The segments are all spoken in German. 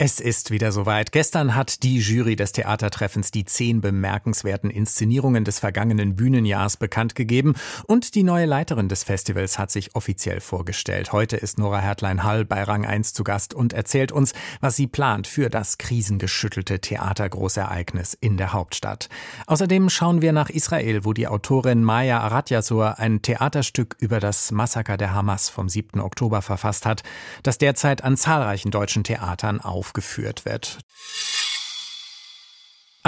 es ist wieder soweit. Gestern hat die Jury des Theatertreffens die zehn bemerkenswerten Inszenierungen des vergangenen Bühnenjahrs bekannt gegeben und die neue Leiterin des Festivals hat sich offiziell vorgestellt. Heute ist Nora Hertlein-Hall bei Rang 1 zu Gast und erzählt uns, was sie plant für das krisengeschüttelte Theatergroßereignis in der Hauptstadt. Außerdem schauen wir nach Israel, wo die Autorin Maya Aratyasur ein Theaterstück über das Massaker der Hamas vom 7. Oktober verfasst hat, das derzeit an zahlreichen deutschen Theatern auf aufgeführt wird.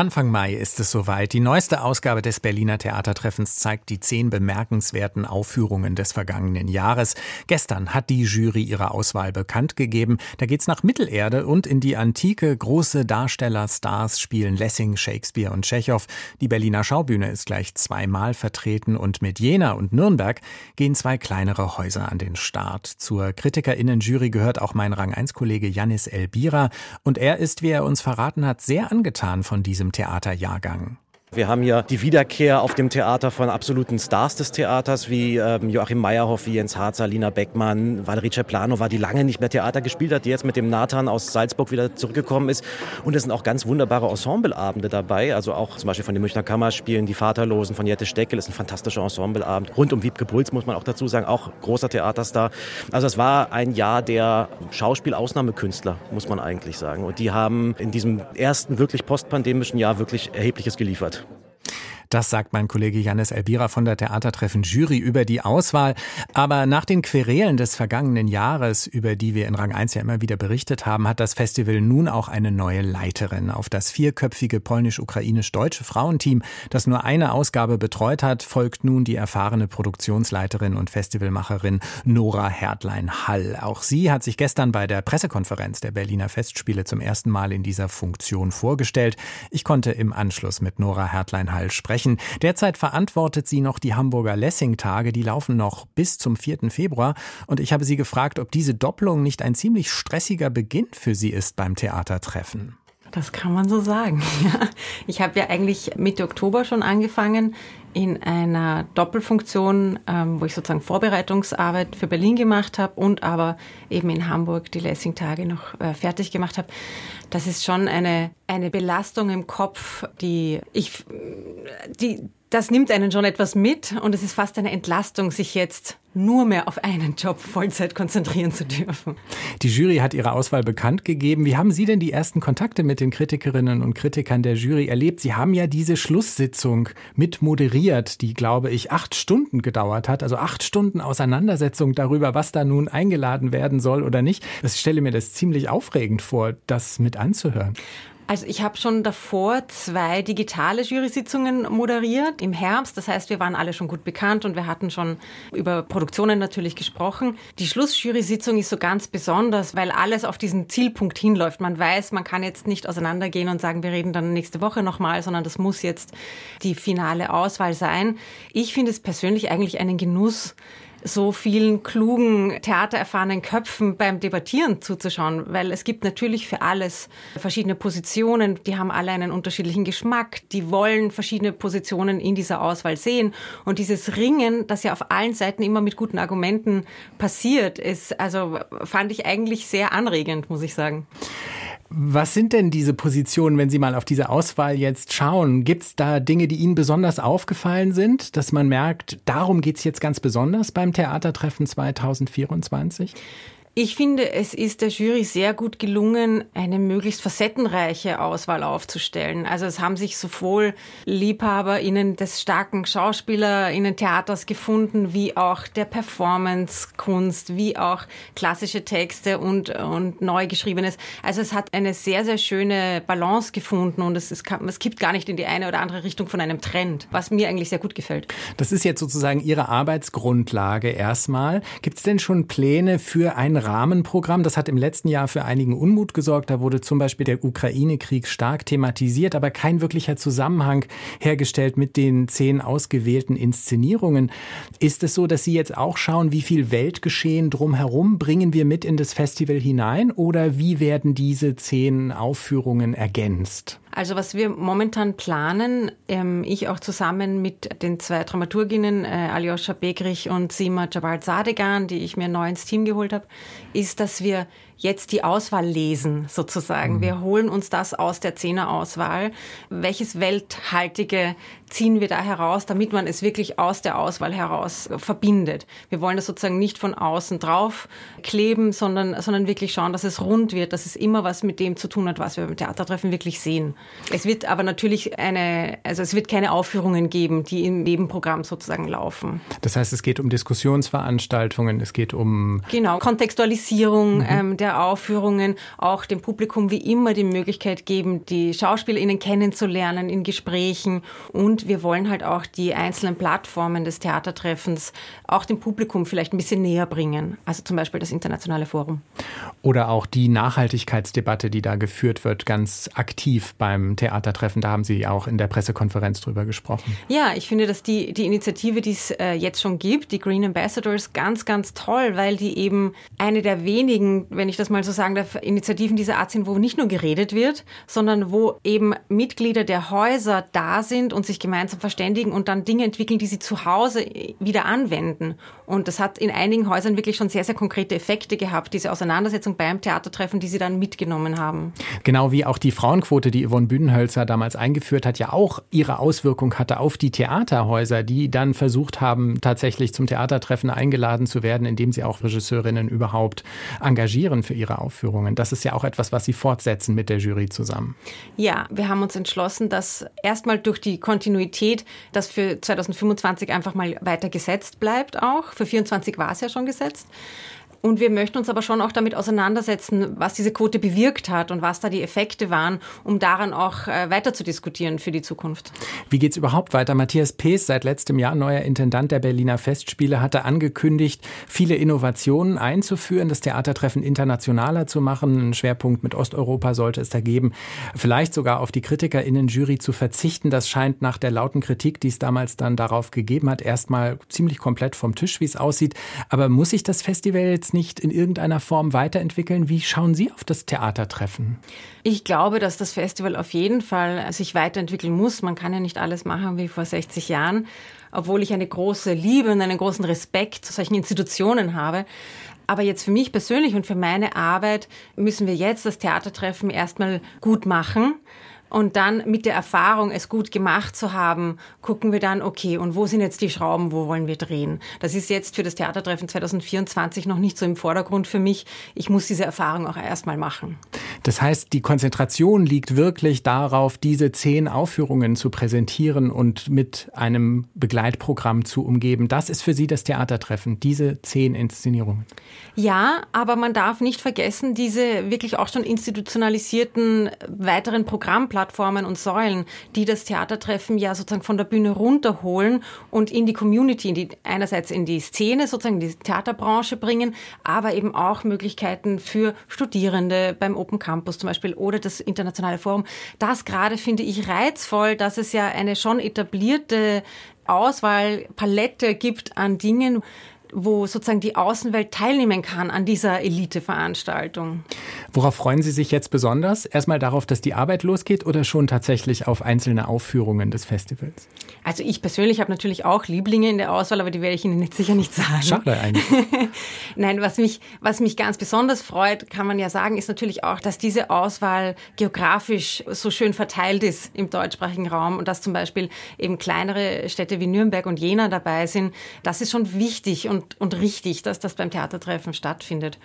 Anfang Mai ist es soweit. Die neueste Ausgabe des Berliner Theatertreffens zeigt die zehn bemerkenswerten Aufführungen des vergangenen Jahres. Gestern hat die Jury ihre Auswahl bekannt gegeben. Da geht's nach Mittelerde und in die Antike. Große Darsteller-Stars spielen Lessing, Shakespeare und Tschechow. Die Berliner Schaubühne ist gleich zweimal vertreten und mit Jena und Nürnberg gehen zwei kleinere Häuser an den Start. Zur KritikerInnen-Jury gehört auch mein Rang-1-Kollege Janis Elbira und er ist, wie er uns verraten hat, sehr angetan von diesem Theaterjahrgang. Wir haben hier die Wiederkehr auf dem Theater von absoluten Stars des Theaters, wie ähm, Joachim Meyerhoff, wie Jens Harzer, Lina Beckmann, Valerie Ceplano, war die lange nicht mehr Theater gespielt hat, die jetzt mit dem Nathan aus Salzburg wieder zurückgekommen ist. Und es sind auch ganz wunderbare Ensembleabende dabei, also auch zum Beispiel von den Münchner Kammerspielen, die Vaterlosen von Jette Steckel, ist ein fantastischer Ensembleabend. Rund um Wiebke Puls muss man auch dazu sagen, auch großer Theaterstar. Also es war ein Jahr der Schauspiel-Ausnahmekünstler, muss man eigentlich sagen. Und die haben in diesem ersten wirklich postpandemischen Jahr wirklich Erhebliches geliefert. Das sagt mein Kollege Janis Elbira von der Theatertreffen Jury über die Auswahl. Aber nach den Querelen des vergangenen Jahres, über die wir in Rang 1 ja immer wieder berichtet haben, hat das Festival nun auch eine neue Leiterin. Auf das vierköpfige polnisch-ukrainisch-deutsche Frauenteam, das nur eine Ausgabe betreut hat, folgt nun die erfahrene Produktionsleiterin und Festivalmacherin Nora Hertlein-Hall. Auch sie hat sich gestern bei der Pressekonferenz der Berliner Festspiele zum ersten Mal in dieser Funktion vorgestellt. Ich konnte im Anschluss mit Nora Hertlein-Hall sprechen sprechen. Derzeit verantwortet sie noch die Hamburger Lessing-Tage, die laufen noch bis zum 4. Februar. Und ich habe sie gefragt, ob diese Doppelung nicht ein ziemlich stressiger Beginn für sie ist beim Theatertreffen. Das kann man so sagen. Ich habe ja eigentlich Mitte Oktober schon angefangen in einer Doppelfunktion, ähm, wo ich sozusagen Vorbereitungsarbeit für Berlin gemacht habe und aber eben in Hamburg die Lessing-Tage noch äh, fertig gemacht habe. Das ist schon eine, eine Belastung im Kopf, die ich, die, das nimmt einen schon etwas mit und es ist fast eine Entlastung, sich jetzt nur mehr auf einen Job Vollzeit konzentrieren zu dürfen. Die Jury hat ihre Auswahl bekannt gegeben. Wie haben Sie denn die ersten Kontakte mit den Kritikerinnen und Kritikern der Jury erlebt? Sie haben ja diese Schlusssitzung mit moderiert, die, glaube ich, acht Stunden gedauert hat. Also acht Stunden Auseinandersetzung darüber, was da nun eingeladen werden soll oder nicht. Ich stelle mir das ziemlich aufregend vor, das mit anzuhören. Also ich habe schon davor zwei digitale Jury-Sitzungen moderiert im Herbst. Das heißt, wir waren alle schon gut bekannt und wir hatten schon über Produktionen natürlich gesprochen. Die Schlussjury-Sitzung ist so ganz besonders, weil alles auf diesen Zielpunkt hinläuft. Man weiß, man kann jetzt nicht auseinandergehen und sagen, wir reden dann nächste Woche nochmal, sondern das muss jetzt die finale Auswahl sein. Ich finde es persönlich eigentlich einen Genuss, so vielen klugen, theatererfahrenen Köpfen beim Debattieren zuzuschauen, weil es gibt natürlich für alles verschiedene Positionen, die haben alle einen unterschiedlichen Geschmack, die wollen verschiedene Positionen in dieser Auswahl sehen und dieses Ringen, das ja auf allen Seiten immer mit guten Argumenten passiert, ist also fand ich eigentlich sehr anregend, muss ich sagen. Was sind denn diese Positionen, wenn Sie mal auf diese Auswahl jetzt schauen? Gibt es da Dinge, die Ihnen besonders aufgefallen sind, dass man merkt, darum geht es jetzt ganz besonders beim Theatertreffen 2024? Ich finde, es ist der Jury sehr gut gelungen, eine möglichst facettenreiche Auswahl aufzustellen. Also es haben sich sowohl LiebhaberInnen des starken SchauspielerInnen Theaters gefunden, wie auch der Performance-Kunst, wie auch klassische Texte und, und neu. Also es hat eine sehr, sehr schöne Balance gefunden und es, ist, es kippt gar nicht in die eine oder andere Richtung von einem Trend, was mir eigentlich sehr gut gefällt. Das ist jetzt sozusagen Ihre Arbeitsgrundlage erstmal. Gibt es denn schon Pläne für ein Rahmenprogramm. Das hat im letzten Jahr für einigen Unmut gesorgt. Da wurde zum Beispiel der Ukraine-Krieg stark thematisiert, aber kein wirklicher Zusammenhang hergestellt mit den zehn ausgewählten Inszenierungen. Ist es so, dass Sie jetzt auch schauen, wie viel Weltgeschehen drumherum bringen wir mit in das Festival hinein oder wie werden diese zehn Aufführungen ergänzt? Also was wir momentan planen, ähm, ich auch zusammen mit den zwei Dramaturginnen, äh, Alyosha Begrich und Sima Jabal Sadegan, die ich mir neu ins Team geholt habe, ist, dass wir jetzt die Auswahl lesen, sozusagen. Mhm. Wir holen uns das aus der Zehnerauswahl. Welches Welthaltige ziehen wir da heraus, damit man es wirklich aus der Auswahl heraus verbindet. Wir wollen das sozusagen nicht von außen drauf kleben, sondern, sondern wirklich schauen, dass es rund wird, dass es immer was mit dem zu tun hat, was wir beim Theatertreffen wirklich sehen. Es wird aber natürlich eine, also es wird keine Aufführungen geben, die im Nebenprogramm sozusagen laufen. Das heißt, es geht um Diskussionsveranstaltungen, es geht um... Genau, Kontextualisierung mhm. ähm, der Aufführungen, auch dem Publikum wie immer die Möglichkeit geben, die SchauspielerInnen kennenzulernen in Gesprächen und wir wollen halt auch die einzelnen Plattformen des Theatertreffens auch dem Publikum vielleicht ein bisschen näher bringen. Also zum Beispiel das Internationale Forum. Oder auch die Nachhaltigkeitsdebatte, die da geführt wird, ganz aktiv beim Theatertreffen. Da haben Sie auch in der Pressekonferenz drüber gesprochen. Ja, ich finde, dass die, die Initiative, die es äh, jetzt schon gibt, die Green Ambassadors, ganz, ganz toll, weil die eben eine der wenigen, wenn ich das mal so sagen darf, Initiativen dieser Art sind, wo nicht nur geredet wird, sondern wo eben Mitglieder der Häuser da sind und sich gemeinsam verständigen und dann Dinge entwickeln, die sie zu Hause wieder anwenden. Und das hat in einigen Häusern wirklich schon sehr, sehr konkrete Effekte gehabt, diese Auseinandersetzung beim Theatertreffen, die sie dann mitgenommen haben. Genau wie auch die Frauenquote, die Yvonne Bühnenhölzer damals eingeführt hat, ja auch ihre Auswirkung hatte auf die Theaterhäuser, die dann versucht haben, tatsächlich zum Theatertreffen eingeladen zu werden, indem sie auch Regisseurinnen überhaupt engagieren für ihre Aufführungen. Das ist ja auch etwas, was Sie fortsetzen mit der Jury zusammen. Ja, wir haben uns entschlossen, dass erstmal durch die Kontinuität das für 2025 einfach mal weiter gesetzt bleibt auch. Für 2024 war es ja schon gesetzt. Und wir möchten uns aber schon auch damit auseinandersetzen, was diese Quote bewirkt hat und was da die Effekte waren, um daran auch äh, weiter zu diskutieren für die Zukunft. Wie geht es überhaupt weiter? Matthias Pees, seit letztem Jahr neuer Intendant der Berliner Festspiele, hatte angekündigt, viele Innovationen einzuführen, das Theatertreffen internationaler zu machen. Einen Schwerpunkt mit Osteuropa sollte es da geben. Vielleicht sogar auf die KritikerInnen-Jury zu verzichten. Das scheint nach der lauten Kritik, die es damals dann darauf gegeben hat, erstmal ziemlich komplett vom Tisch, wie es aussieht. Aber muss sich das Festival jetzt nicht in irgendeiner Form weiterentwickeln? Wie schauen Sie auf das Theatertreffen? Ich glaube, dass das Festival auf jeden Fall sich weiterentwickeln muss. Man kann ja nicht alles machen wie vor 60 Jahren, obwohl ich eine große Liebe und einen großen Respekt zu solchen Institutionen habe. Aber jetzt für mich persönlich und für meine Arbeit müssen wir jetzt das Theatertreffen erstmal gut machen. Und dann mit der Erfahrung, es gut gemacht zu haben, gucken wir dann, okay, und wo sind jetzt die Schrauben, wo wollen wir drehen? Das ist jetzt für das Theatertreffen 2024 noch nicht so im Vordergrund für mich. Ich muss diese Erfahrung auch erstmal machen. Das heißt, die Konzentration liegt wirklich darauf, diese zehn Aufführungen zu präsentieren und mit einem Begleitprogramm zu umgeben. Das ist für Sie das Theatertreffen, diese zehn Inszenierungen. Ja, aber man darf nicht vergessen, diese wirklich auch schon institutionalisierten weiteren Programmplanen Plattformen und Säulen, die das Theatertreffen ja sozusagen von der Bühne runterholen und in die Community, in die, einerseits in die Szene, sozusagen die Theaterbranche bringen, aber eben auch Möglichkeiten für Studierende beim Open Campus zum Beispiel oder das Internationale Forum. Das gerade finde ich reizvoll, dass es ja eine schon etablierte Auswahlpalette gibt an Dingen, wo sozusagen die Außenwelt teilnehmen kann an dieser Elite-Veranstaltung. Worauf freuen Sie sich jetzt besonders? Erstmal darauf, dass die Arbeit losgeht oder schon tatsächlich auf einzelne Aufführungen des Festivals? Also ich persönlich habe natürlich auch Lieblinge in der Auswahl, aber die werde ich Ihnen jetzt sicher nicht sagen. Schade eigentlich. Nein, was mich, was mich ganz besonders freut, kann man ja sagen, ist natürlich auch, dass diese Auswahl geografisch so schön verteilt ist im deutschsprachigen Raum und dass zum Beispiel eben kleinere Städte wie Nürnberg und Jena dabei sind. Das ist schon wichtig und und, und richtig, dass das beim Theatertreffen stattfindet.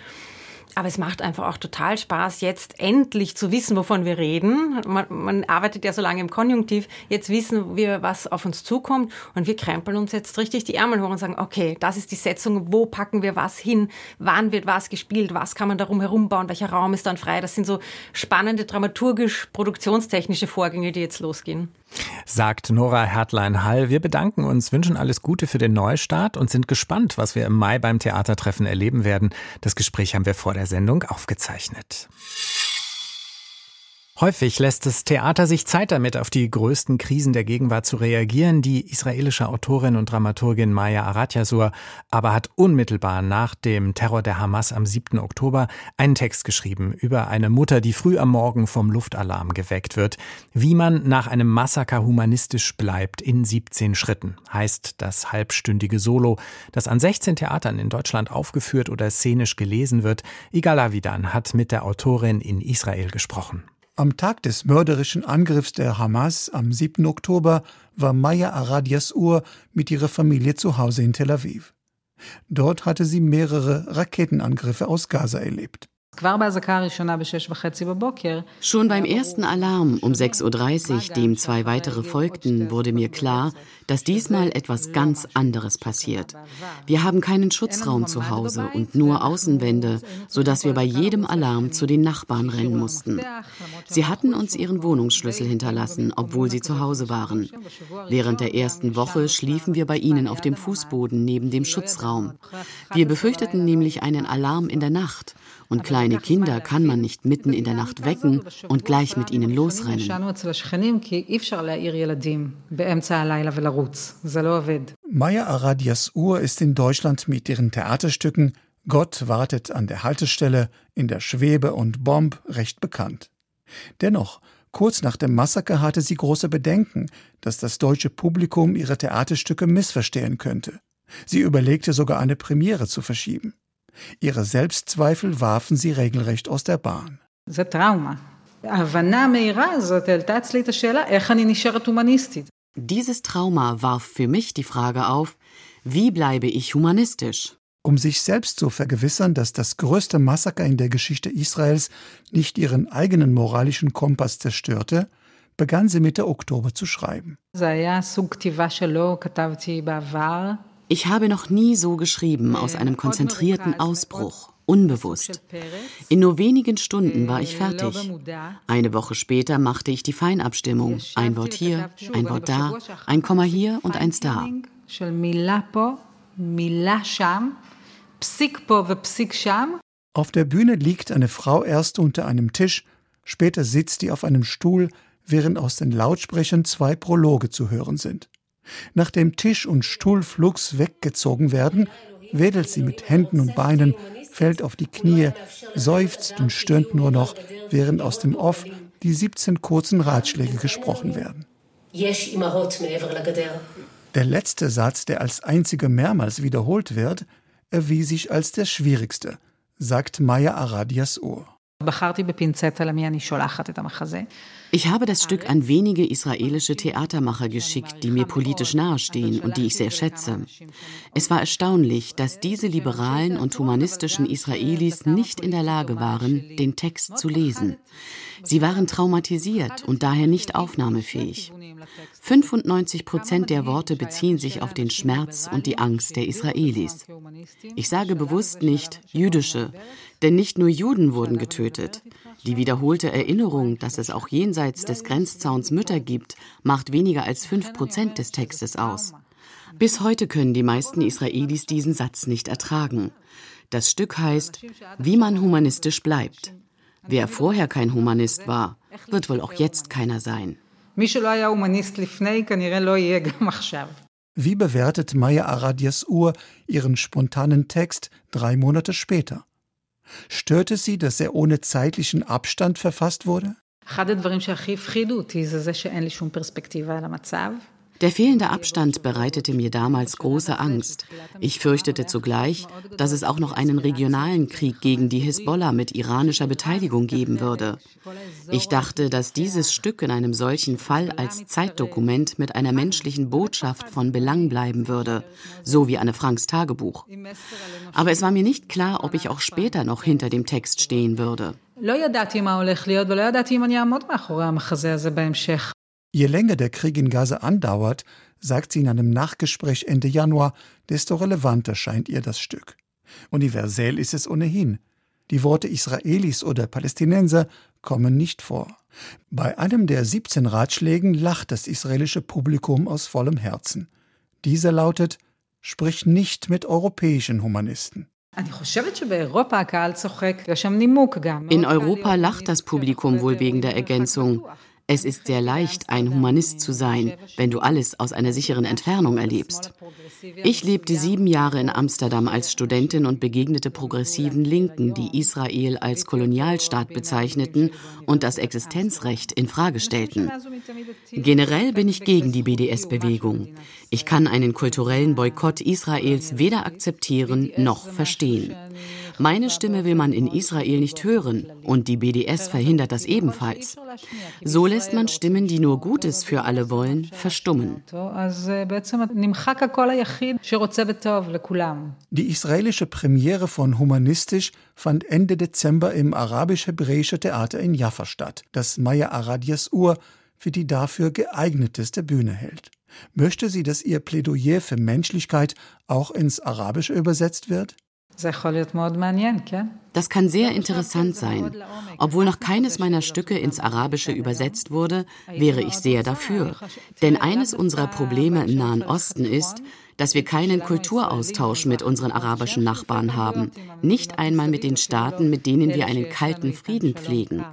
Aber es macht einfach auch total Spaß, jetzt endlich zu wissen, wovon wir reden. Man, man, arbeitet ja so lange im Konjunktiv. Jetzt wissen wir, was auf uns zukommt. Und wir krempeln uns jetzt richtig die Ärmel hoch und sagen, okay, das ist die Setzung. Wo packen wir was hin? Wann wird was gespielt? Was kann man darum herum bauen? Welcher Raum ist dann frei? Das sind so spannende dramaturgisch-produktionstechnische Vorgänge, die jetzt losgehen sagt Nora Hertlein-Hall. Wir bedanken uns, wünschen alles Gute für den Neustart und sind gespannt, was wir im Mai beim Theatertreffen erleben werden. Das Gespräch haben wir vor der Sendung aufgezeichnet. Häufig lässt das Theater sich Zeit damit, auf die größten Krisen der Gegenwart zu reagieren. Die israelische Autorin und Dramaturgin Maya Aratyasur aber hat unmittelbar nach dem Terror der Hamas am 7. Oktober einen Text geschrieben über eine Mutter, die früh am Morgen vom Luftalarm geweckt wird. Wie man nach einem Massaker humanistisch bleibt in 17 Schritten, heißt das halbstündige Solo, das an 16 Theatern in Deutschland aufgeführt oder szenisch gelesen wird. Igal Avidan hat mit der Autorin in Israel gesprochen. Am Tag des mörderischen Angriffs der Hamas am 7. Oktober war Maya Aradias Uhr mit ihrer Familie zu Hause in Tel Aviv. Dort hatte sie mehrere Raketenangriffe aus Gaza erlebt. Schon beim ersten Alarm um 6.30 Uhr, dem zwei weitere folgten, wurde mir klar, dass diesmal etwas ganz anderes passiert. Wir haben keinen Schutzraum zu Hause und nur Außenwände, sodass wir bei jedem Alarm zu den Nachbarn rennen mussten. Sie hatten uns ihren Wohnungsschlüssel hinterlassen, obwohl sie zu Hause waren. Während der ersten Woche schliefen wir bei ihnen auf dem Fußboden neben dem Schutzraum. Wir befürchteten nämlich einen Alarm in der Nacht. Und kleine Kinder kann man nicht mitten in der Nacht wecken und gleich mit ihnen losrennen. Maya Aradias Uhr ist in Deutschland mit ihren Theaterstücken Gott wartet an der Haltestelle, in der Schwebe und Bomb recht bekannt. Dennoch, kurz nach dem Massaker hatte sie große Bedenken, dass das deutsche Publikum ihre Theaterstücke missverstehen könnte. Sie überlegte sogar eine Premiere zu verschieben. Ihre Selbstzweifel warfen sie regelrecht aus der Bahn. Dieses Trauma warf für mich die Frage auf, wie bleibe ich humanistisch? Um sich selbst zu vergewissern, dass das größte Massaker in der Geschichte Israels nicht ihren eigenen moralischen Kompass zerstörte, begann sie Mitte Oktober zu schreiben. Ich habe noch nie so geschrieben aus einem konzentrierten Ausbruch, unbewusst. In nur wenigen Stunden war ich fertig. Eine Woche später machte ich die Feinabstimmung. Ein Wort hier, ein Wort da, ein Komma hier und eins da. Auf der Bühne liegt eine Frau erst unter einem Tisch, später sitzt sie auf einem Stuhl, während aus den Lautsprechern zwei Prologe zu hören sind. Nachdem Tisch und Stuhl flugs weggezogen werden, wedelt sie mit Händen und Beinen, fällt auf die Knie, seufzt und stöhnt nur noch, während aus dem Off die 17 kurzen Ratschläge gesprochen werden. Der letzte Satz, der als einziger mehrmals wiederholt wird, erwies sich als der schwierigste, sagt Maya Aradias Ohr. Ich habe das Stück an wenige israelische Theatermacher geschickt, die mir politisch nahestehen und die ich sehr schätze. Es war erstaunlich, dass diese liberalen und humanistischen Israelis nicht in der Lage waren, den Text zu lesen. Sie waren traumatisiert und daher nicht aufnahmefähig. 95 Prozent der Worte beziehen sich auf den Schmerz und die Angst der Israelis. Ich sage bewusst nicht jüdische, denn nicht nur Juden wurden getötet. Die wiederholte Erinnerung, dass es auch jenseits des Grenzzauns Mütter gibt, macht weniger als fünf Prozent des Textes aus. Bis heute können die meisten Israelis diesen Satz nicht ertragen. Das Stück heißt, wie man humanistisch bleibt. Wer vorher kein Humanist war, wird wohl auch jetzt keiner sein. Wie bewertet Maya Aradias Uhr ihren spontanen Text drei Monate später? Störte sie, dass er ohne zeitlichen Abstand verfasst wurde? Der fehlende Abstand bereitete mir damals große Angst. Ich fürchtete zugleich, dass es auch noch einen regionalen Krieg gegen die Hisbollah mit iranischer Beteiligung geben würde. Ich dachte, dass dieses Stück in einem solchen Fall als Zeitdokument mit einer menschlichen Botschaft von Belang bleiben würde, so wie Anne Franks Tagebuch. Aber es war mir nicht klar, ob ich auch später noch hinter dem Text stehen würde. Je länger der Krieg in Gaza andauert, sagt sie in einem Nachgespräch Ende Januar, desto relevanter scheint ihr das Stück. Universell ist es ohnehin. Die Worte Israelis oder Palästinenser kommen nicht vor. Bei einem der 17 Ratschlägen lacht das israelische Publikum aus vollem Herzen. Dieser lautet: Sprich nicht mit europäischen Humanisten. In Europa lacht das Publikum wohl wegen der Ergänzung. Es ist sehr leicht, ein Humanist zu sein, wenn du alles aus einer sicheren Entfernung erlebst. Ich lebte sieben Jahre in Amsterdam als Studentin und begegnete progressiven Linken, die Israel als Kolonialstaat bezeichneten und das Existenzrecht in Frage stellten. Generell bin ich gegen die BDS-Bewegung. Ich kann einen kulturellen Boykott Israels weder akzeptieren noch verstehen. Meine Stimme will man in Israel nicht hören und die BDS verhindert das ebenfalls. So lässt man Stimmen, die nur Gutes für alle wollen, verstummen. Die israelische Premiere von Humanistisch fand Ende Dezember im arabisch-hebräische Theater in Jaffa statt, das Maya Aradias Ur für die dafür geeigneteste Bühne hält. Möchte sie, dass ihr Plädoyer für Menschlichkeit auch ins Arabische übersetzt wird? Das kann sehr interessant sein. Obwohl noch keines meiner Stücke ins Arabische übersetzt wurde, wäre ich sehr dafür. Denn eines unserer Probleme im Nahen Osten ist, dass wir keinen Kulturaustausch mit unseren arabischen Nachbarn haben, nicht einmal mit den Staaten, mit denen wir einen kalten Frieden pflegen.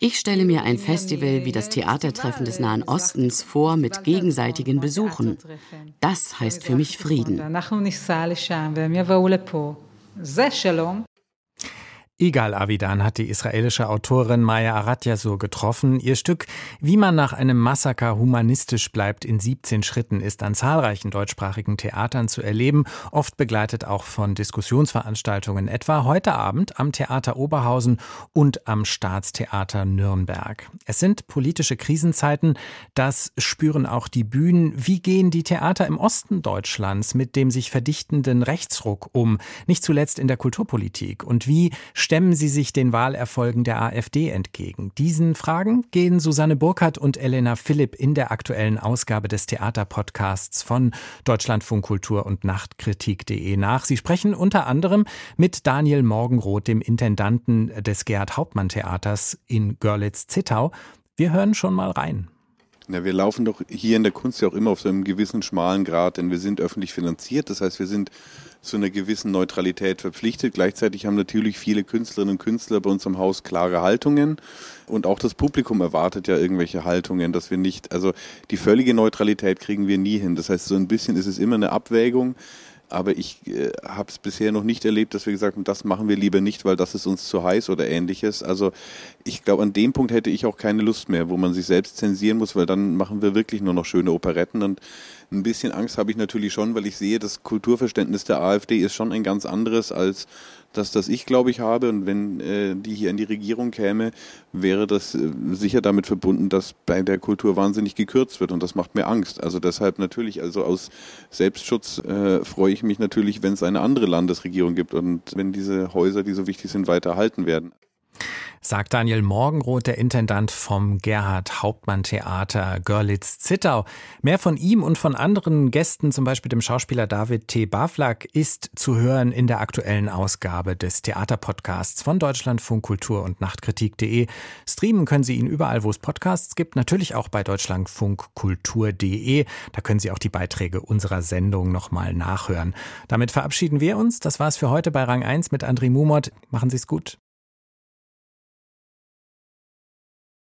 Ich stelle mir ein Festival wie das Theatertreffen des Nahen Ostens vor mit gegenseitigen Besuchen. Das heißt für mich Frieden. Igal Avidan hat die israelische Autorin Maya Aratyasur getroffen. Ihr Stück Wie man nach einem Massaker humanistisch bleibt in 17 Schritten ist an zahlreichen deutschsprachigen Theatern zu erleben, oft begleitet auch von Diskussionsveranstaltungen, etwa heute Abend am Theater Oberhausen und am Staatstheater Nürnberg. Es sind politische Krisenzeiten, das spüren auch die Bühnen. Wie gehen die Theater im Osten Deutschlands mit dem sich verdichtenden Rechtsruck um, nicht zuletzt in der Kulturpolitik? Und wie stemmen sie sich den Wahlerfolgen der AfD entgegen? Diesen Fragen gehen Susanne Burkhardt und Elena Philipp in der aktuellen Ausgabe des Theaterpodcasts von Deutschlandfunk Kultur und Nachtkritik.de nach. Sie sprechen unter anderem mit Daniel Morgenroth, dem Intendanten des Gerhard Hauptmann Theaters in Görlitz-Zittau. Wir hören schon mal rein. Na, wir laufen doch hier in der Kunst ja auch immer auf so einem gewissen schmalen Grad, denn wir sind öffentlich finanziert. Das heißt, wir sind zu einer gewissen Neutralität verpflichtet. Gleichzeitig haben natürlich viele Künstlerinnen und Künstler bei uns im Haus klare Haltungen. Und auch das Publikum erwartet ja irgendwelche Haltungen, dass wir nicht, also die völlige Neutralität kriegen wir nie hin. Das heißt, so ein bisschen ist es immer eine Abwägung. Aber ich äh, habe es bisher noch nicht erlebt, dass wir gesagt haben, das machen wir lieber nicht, weil das ist uns zu heiß oder ähnliches. Also ich glaube, an dem Punkt hätte ich auch keine Lust mehr, wo man sich selbst zensieren muss, weil dann machen wir wirklich nur noch schöne Operetten. Und ein bisschen Angst habe ich natürlich schon, weil ich sehe, das Kulturverständnis der AfD ist schon ein ganz anderes als das, das ich glaube ich habe. Und wenn äh, die hier in die Regierung käme, wäre das äh, sicher damit verbunden, dass bei der Kultur wahnsinnig gekürzt wird. Und das macht mir Angst. Also deshalb natürlich, also aus Selbstschutz äh, freue ich mich natürlich, wenn es eine andere Landesregierung gibt und wenn diese Häuser, die so wichtig sind, weiter erhalten werden sagt Daniel Morgenroth, der Intendant vom Gerhard Hauptmann Theater Görlitz-Zittau. Mehr von ihm und von anderen Gästen, zum Beispiel dem Schauspieler David T. Baflak, ist zu hören in der aktuellen Ausgabe des Theaterpodcasts von Deutschlandfunk Kultur und Nachtkritik.de. Streamen können Sie ihn überall, wo es Podcasts gibt, natürlich auch bei deutschlandfunkkultur.de. Da können Sie auch die Beiträge unserer Sendung nochmal nachhören. Damit verabschieden wir uns. Das war's für heute bei Rang 1 mit André Mumot. Machen Sie es gut.